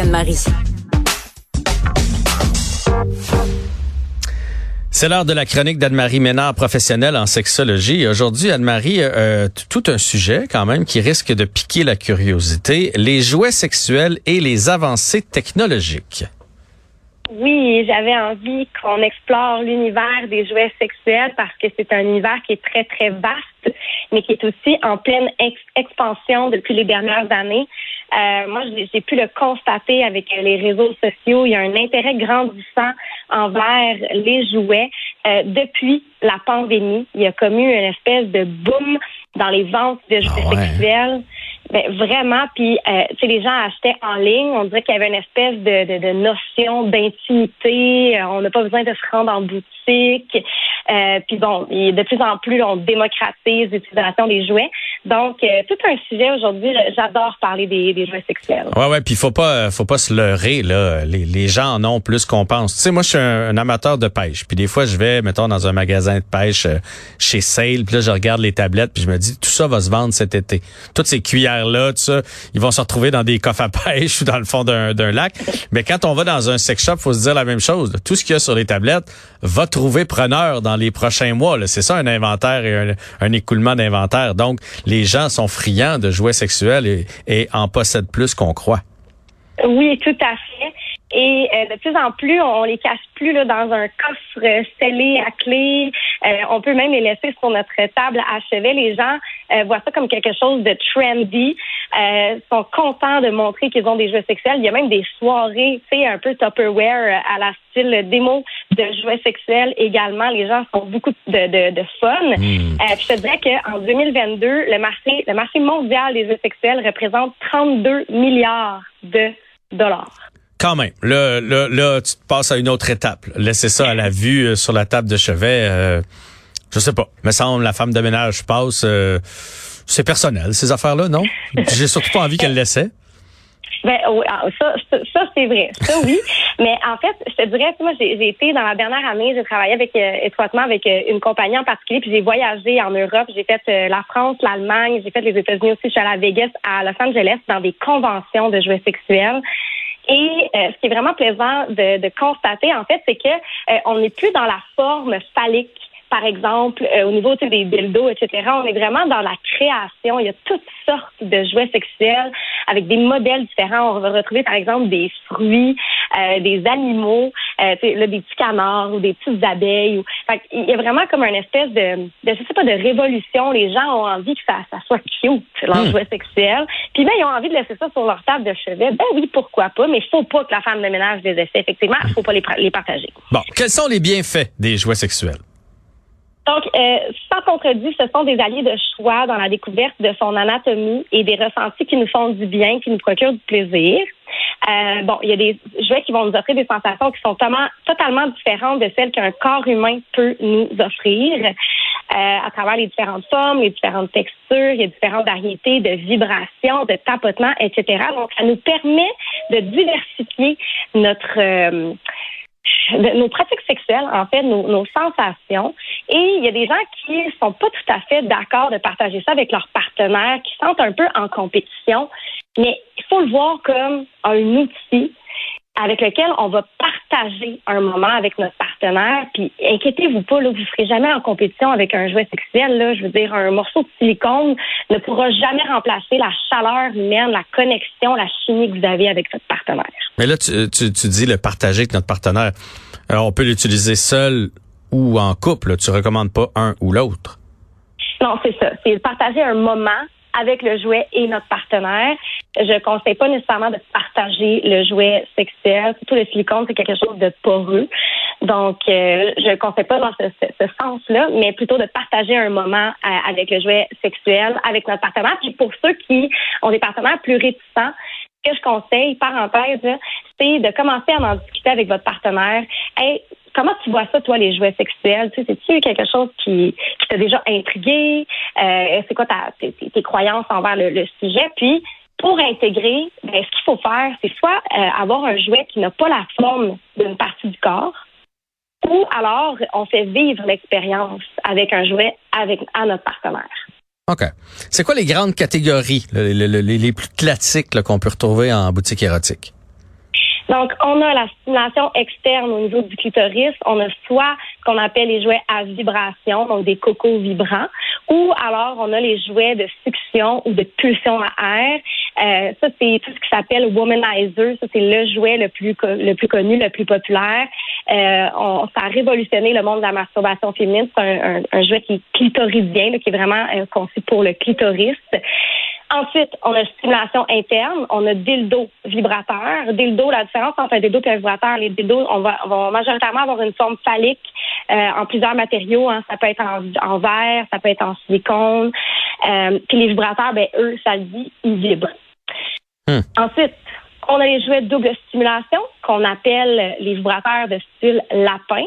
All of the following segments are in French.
Anne-Marie. C'est l'heure de la chronique d'Anne-Marie Ménard, professionnelle en sexologie. Aujourd'hui, Anne-Marie, euh, tout un sujet quand même qui risque de piquer la curiosité, les jouets sexuels et les avancées technologiques. Oui, j'avais envie qu'on explore l'univers des jouets sexuels parce que c'est un univers qui est très, très vaste, mais qui est aussi en pleine expansion depuis les dernières années. Euh, moi, j'ai pu le constater avec les réseaux sociaux. Il y a un intérêt grandissant envers les jouets. Euh, depuis la pandémie, il y a comme eu une espèce de boom dans les ventes de jouets ah sexuels. Ben, vraiment, puis euh, les gens achetaient en ligne. On dirait qu'il y avait une espèce de, de, de notion d'intimité. Euh, on n'a pas besoin de se rendre en boutique. Euh, puis bon, de plus en plus, on démocratise l'utilisation des jouets. Donc, euh, tout un sujet aujourd'hui. J'adore parler des, des, jouets sexuels. Ouais, ouais. Puis faut pas, faut pas se leurrer là. Les, les gens en ont plus qu'on pense. Tu sais, moi, je suis un, amateur de pêche. Puis des fois, je vais, mettons, dans un magasin de pêche chez Sale. Puis là, je regarde les tablettes. Puis je me dis, tout ça va se vendre cet été. Toutes ces cuillères là, tout ça, ils vont se retrouver dans des coffres à pêche ou dans le fond d'un lac. Mais quand on va dans un sex shop, faut se dire la même chose. Tout ce qu'il y a sur les tablettes va trouver preneur dans les prochains mois. C'est ça un inventaire et un, écoulement d'inventaire. Donc, les gens sont friands de jouets sexuels et en possèdent plus qu'on croit. Oui, tout à fait. Et euh, de plus en plus, on les cache plus là, dans un coffre scellé à clé. Euh, on peut même les laisser sur notre table à chevet. Les gens euh, voient ça comme quelque chose de trendy. sont contents de montrer qu'ils ont des jouets sexuels. Il y a même des soirées, tu sais, un peu Tupperware à la style démo de jouets sexuels également. Les gens font beaucoup de, de, de fun. Hmm. je te dirais qu'en 2022, le marché, le marché mondial des jouets sexuels représente 32 milliards de dollars. Quand même. Là, là, là, tu te passes à une autre étape. Laisser ça à la vue euh, sur la table de chevet, euh, je sais pas. Me semble la femme de ménage passe. Euh, c'est personnel, ces affaires-là, non? J'ai surtout pas envie qu'elle laissait. Ben ah, ça, ça, c'est vrai. Ça, oui. Mais en fait, je te dirais, moi, j'ai été dans la dernière année, j'ai travaillé avec euh, étroitement avec une compagnie en particulier, puis j'ai voyagé en Europe. J'ai fait la France, l'Allemagne, j'ai fait les États-Unis aussi. Je suis allée à Vegas, à Los Angeles, dans des conventions de jouets sexuels. Et euh, ce qui est vraiment plaisant de, de constater, en fait, c'est que euh, on n'est plus dans la forme phallique par exemple, euh, au niveau des dildos, etc. On est vraiment dans la création. Il y a toutes sortes de jouets sexuels avec des modèles différents. On va retrouver, par exemple, des fruits, euh, des animaux, euh, là, des petits canards ou des petites abeilles. Ou... Fait il y a vraiment comme une espèce de, de, je sais pas, de révolution. Les gens ont envie que ça, ça soit cute, leur hmm. jouet sexuel. Puis ben, ils ont envie de laisser ça sur leur table de chevet. Ben oui, pourquoi pas, mais il faut pas que la femme de ménage les essaie. Effectivement, il faut pas les, les partager. Bon, quels sont les bienfaits des jouets sexuels? Donc, euh, sans contredit, ce sont des alliés de choix dans la découverte de son anatomie et des ressentis qui nous font du bien, qui nous procurent du plaisir. Euh, bon, il y a des jouets qui vont nous offrir des sensations qui sont totalement, différentes de celles qu'un corps humain peut nous offrir. Euh, à travers les différentes formes, les différentes textures, a différentes variétés de vibrations, de tapotements, etc. Donc, ça nous permet de diversifier notre nos pratiques sexuelles, en fait, nos, nos, sensations. Et il y a des gens qui sont pas tout à fait d'accord de partager ça avec leurs partenaires, qui sentent un peu en compétition. Mais il faut le voir comme un outil avec lequel on va partager un moment avec notre partenaire. Puis inquiétez-vous pas, là, vous ne serez jamais en compétition avec un jouet sexuel. Là. Je veux dire, un morceau de silicone ne pourra jamais remplacer la chaleur humaine, la connexion, la chimie que vous avez avec votre partenaire. Mais là, tu, tu, tu dis le partager avec notre partenaire. Alors, on peut l'utiliser seul ou en couple. Tu recommandes pas un ou l'autre. Non, c'est ça. C'est partager un moment avec le jouet et notre partenaire. Je conseille pas nécessairement de partager le jouet sexuel. Surtout le silicone, c'est quelque chose de poreux. Donc, euh, je conseille pas dans ce, sens-là, mais plutôt de partager un moment euh, avec le jouet sexuel, avec notre partenaire. Puis pour ceux qui ont des partenaires plus réticents, ce que je conseille, parenthèse, c'est de commencer à en discuter avec votre partenaire. Hey, comment tu vois ça, toi, les jouets sexuels? Tu sais, c'est-tu quelque chose qui, qui t'a déjà intrigué? Euh, c'est quoi ta, tes, croyances envers le, sujet? Puis, pour intégrer, ben, ce qu'il faut faire, c'est soit euh, avoir un jouet qui n'a pas la forme d'une partie du corps, ou alors on fait vivre l'expérience avec un jouet avec à notre partenaire. OK. C'est quoi les grandes catégories, les, plus classiques qu'on peut retrouver en boutique érotique? Donc, on a la stimulation externe au niveau du clitoris. On a soit ce qu'on appelle les jouets à vibration, donc des cocos vibrants, ou alors on a les jouets de succion ou de pulsion à air. Euh, ça, c'est tout ce qui s'appelle womanizer. Ça, c'est le jouet le plus le plus connu, le plus populaire. Euh, on, ça a révolutionné le monde de la masturbation féminine. C'est un, un, jouet qui est clitoridien, qui est vraiment euh, conçu pour le clitoris. Ensuite, on a stimulation interne, on a dildo vibrateur. Dildo, la différence entre un dildo et un vibrateur, les dildos, on va, on va majoritairement avoir une forme phallique euh, en plusieurs matériaux. Hein. Ça peut être en, verre, ça peut être en silicone. Euh, puis les vibrateurs, ben eux, ça le dit, ils vibrent. Hmm. Ensuite, on a les jouets de double stimulation qu'on appelle les vibrateurs de style lapin.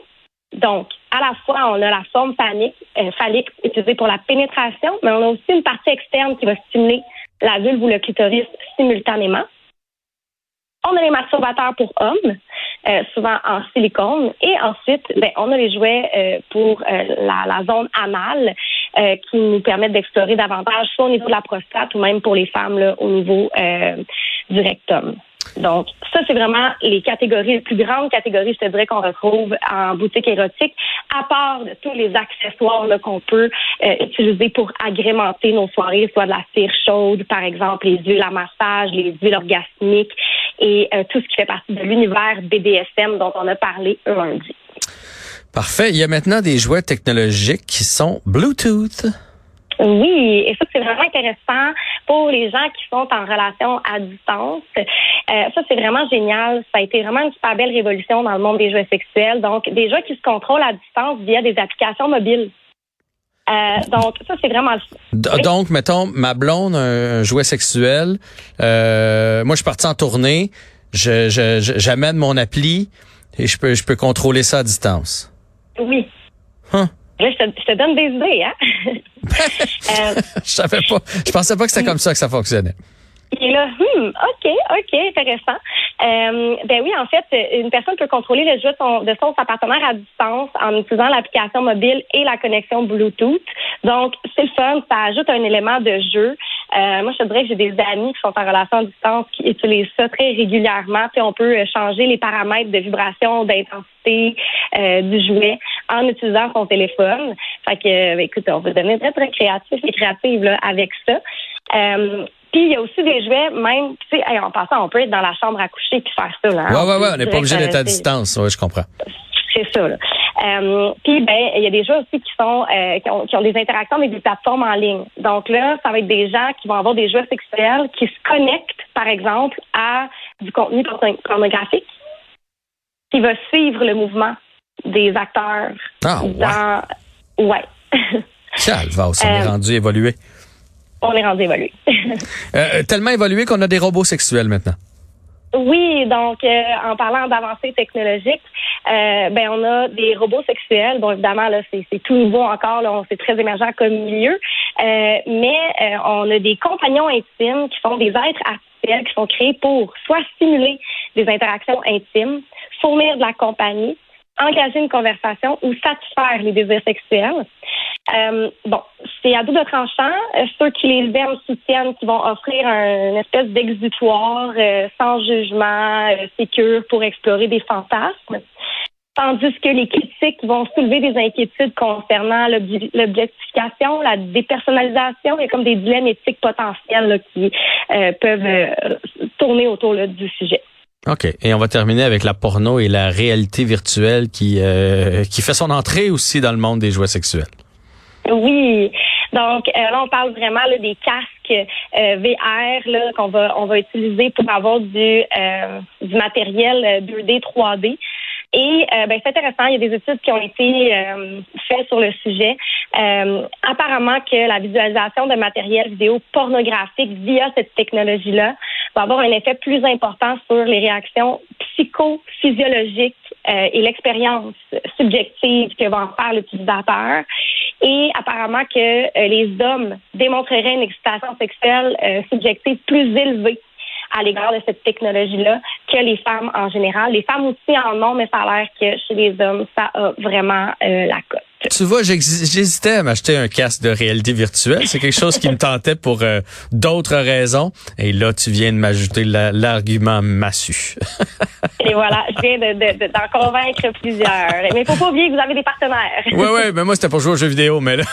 Donc, à la fois, on a la forme phallique, euh, phallique utilisée pour la pénétration, mais on a aussi une partie externe qui va stimuler la vulve ou le clitoris simultanément. On a les masturbateurs pour hommes, euh, souvent en silicone. Et ensuite, ben, on a les jouets euh, pour euh, la, la, zone anale qui nous permettent d'explorer davantage, soit au niveau de la prostate ou même pour les femmes là, au niveau du rectum. Donc, ça, c'est vraiment les catégories, les plus grandes catégories, je te dirais, qu'on retrouve en boutique érotique, à part de tous les accessoires qu'on peut euh, utiliser pour agrémenter nos soirées, soit de la cire chaude, par exemple, les huiles à massage, les huiles orgasmiques et euh, tout ce qui fait partie de l'univers BDSM dont on a parlé lundi. Parfait. Il y a maintenant des jouets technologiques qui sont Bluetooth. Oui, et ça, c'est vraiment intéressant pour les gens qui sont en relation à distance. Euh, ça, c'est vraiment génial. Ça a été vraiment une super belle révolution dans le monde des jouets sexuels. Donc, des jeux qui se contrôlent à distance via des applications mobiles. Euh, donc, ça, c'est vraiment... Donc, mettons, ma blonde, un, jouet sexuel, euh, moi, je suis parti en tournée, je, j'amène mon appli et je peux, je peux contrôler ça à distance. Oui. Hein? je te, donne des idées, hein? euh, je savais pas. Je pensais pas que c'était comme ça que ça fonctionnait. Et là, hmm, OK, OK, intéressant. Euh, ben oui, en fait, une personne peut contrôler le jeu de son, de son sa partenaire à distance en utilisant l'application mobile et la connexion Bluetooth. Donc, c'est le fun, ça ajoute un élément de jeu. Euh, moi, je te dirais que j'ai des amis qui sont en relation à distance qui utilisent ça très régulièrement. Puis on peut changer les paramètres de vibration, d'intensité euh, du jouet en utilisant son téléphone. Fait que, ben, écoute, on va devenir très, très créatif et créative là, avec ça. Euh, puis il y a aussi des jouets, même, tu sais, en passant, on peut être dans la chambre à coucher et faire ça. Là, hein. ouais, ouais, ouais, on n'est pas obligé d'être à distance. Oui, je comprends. C'est ça. Là. Euh, puis ben, il y a des jeux aussi qui sont euh, qui, ont, qui, ont, des interactions avec des plateformes en ligne. Donc là, ça va être des gens qui vont avoir des jeux sexuels qui se connectent, par exemple, à du contenu pornographique, qui va suivre le mouvement des acteurs. Ah, dans... ouais. Calva, on est euh, rendu évolué on est rendu évolué. Euh, tellement évolué qu'on a des robots sexuels maintenant. Oui, donc euh, en parlant d'avancées technologiques, euh, ben on a des robots sexuels. Bon, évidemment là, c'est, tout nouveau encore, là, c'est très émergent comme milieu, mais on a des compagnons intimes qui sont des êtres artificiels qui sont créés pour soit stimuler des interactions intimes, fournir de la compagnie, engager une conversation ou satisfaire les désirs sexuels. Euh, bon, c'est à double tranchant. Euh, ceux qui les aiment soutiennent qu'ils vont offrir un, une espèce d'exutoire euh, sans jugement, sécure pour explorer des fantasmes. Tandis que les critiques vont soulever des inquiétudes concernant l'objectification, la dépersonnalisation. Il y a comme des dilemmes éthiques potentiels qui peuvent tourner autour du sujet. OK. Et on va terminer avec la porno et la réalité virtuelle qui, qui fait son entrée aussi dans le monde des jouets sexuels. Oui. Donc euh, là, on parle vraiment des casques euh, VR là qu'on va on va utiliser pour avoir du euh, du matériel 2D, 3D. Et ben, c'est intéressant, il y a des études qui ont été faites sur le sujet. apparemment que la visualisation de matériel vidéo pornographique via cette technologie-là va avoir un effet plus important sur les réactions psychophysiologiques et l'expérience subjective que va en faire l'utilisateur et apparemment que euh, les hommes démontreraient une excitation sexuelle euh, subjective plus élevée à l'égard de cette technologie-là que les femmes en général. Les femmes aussi en ont, mais ça a l'air que chez les hommes, ça a vraiment euh, la cote. Tu vois, j'hésitais à m'acheter un casque de réalité virtuelle. C'est quelque chose qui me tentait pour d'autres raisons. Et là, tu viens de m'ajouter l'argument massu. Et voilà, je viens d'en convaincre plusieurs. Mais il faut pas oublier que vous avez des partenaires. Oui, oui, mais moi, c'était pour jouer aux jeux vidéo, mais là,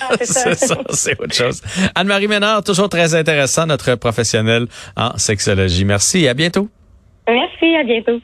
ah, c'est ça, c'est autre chose. Anne-Marie Ménard, toujours très intéressant, notre professionnelle en sexologie. Merci et à bientôt. Merci, à bientôt.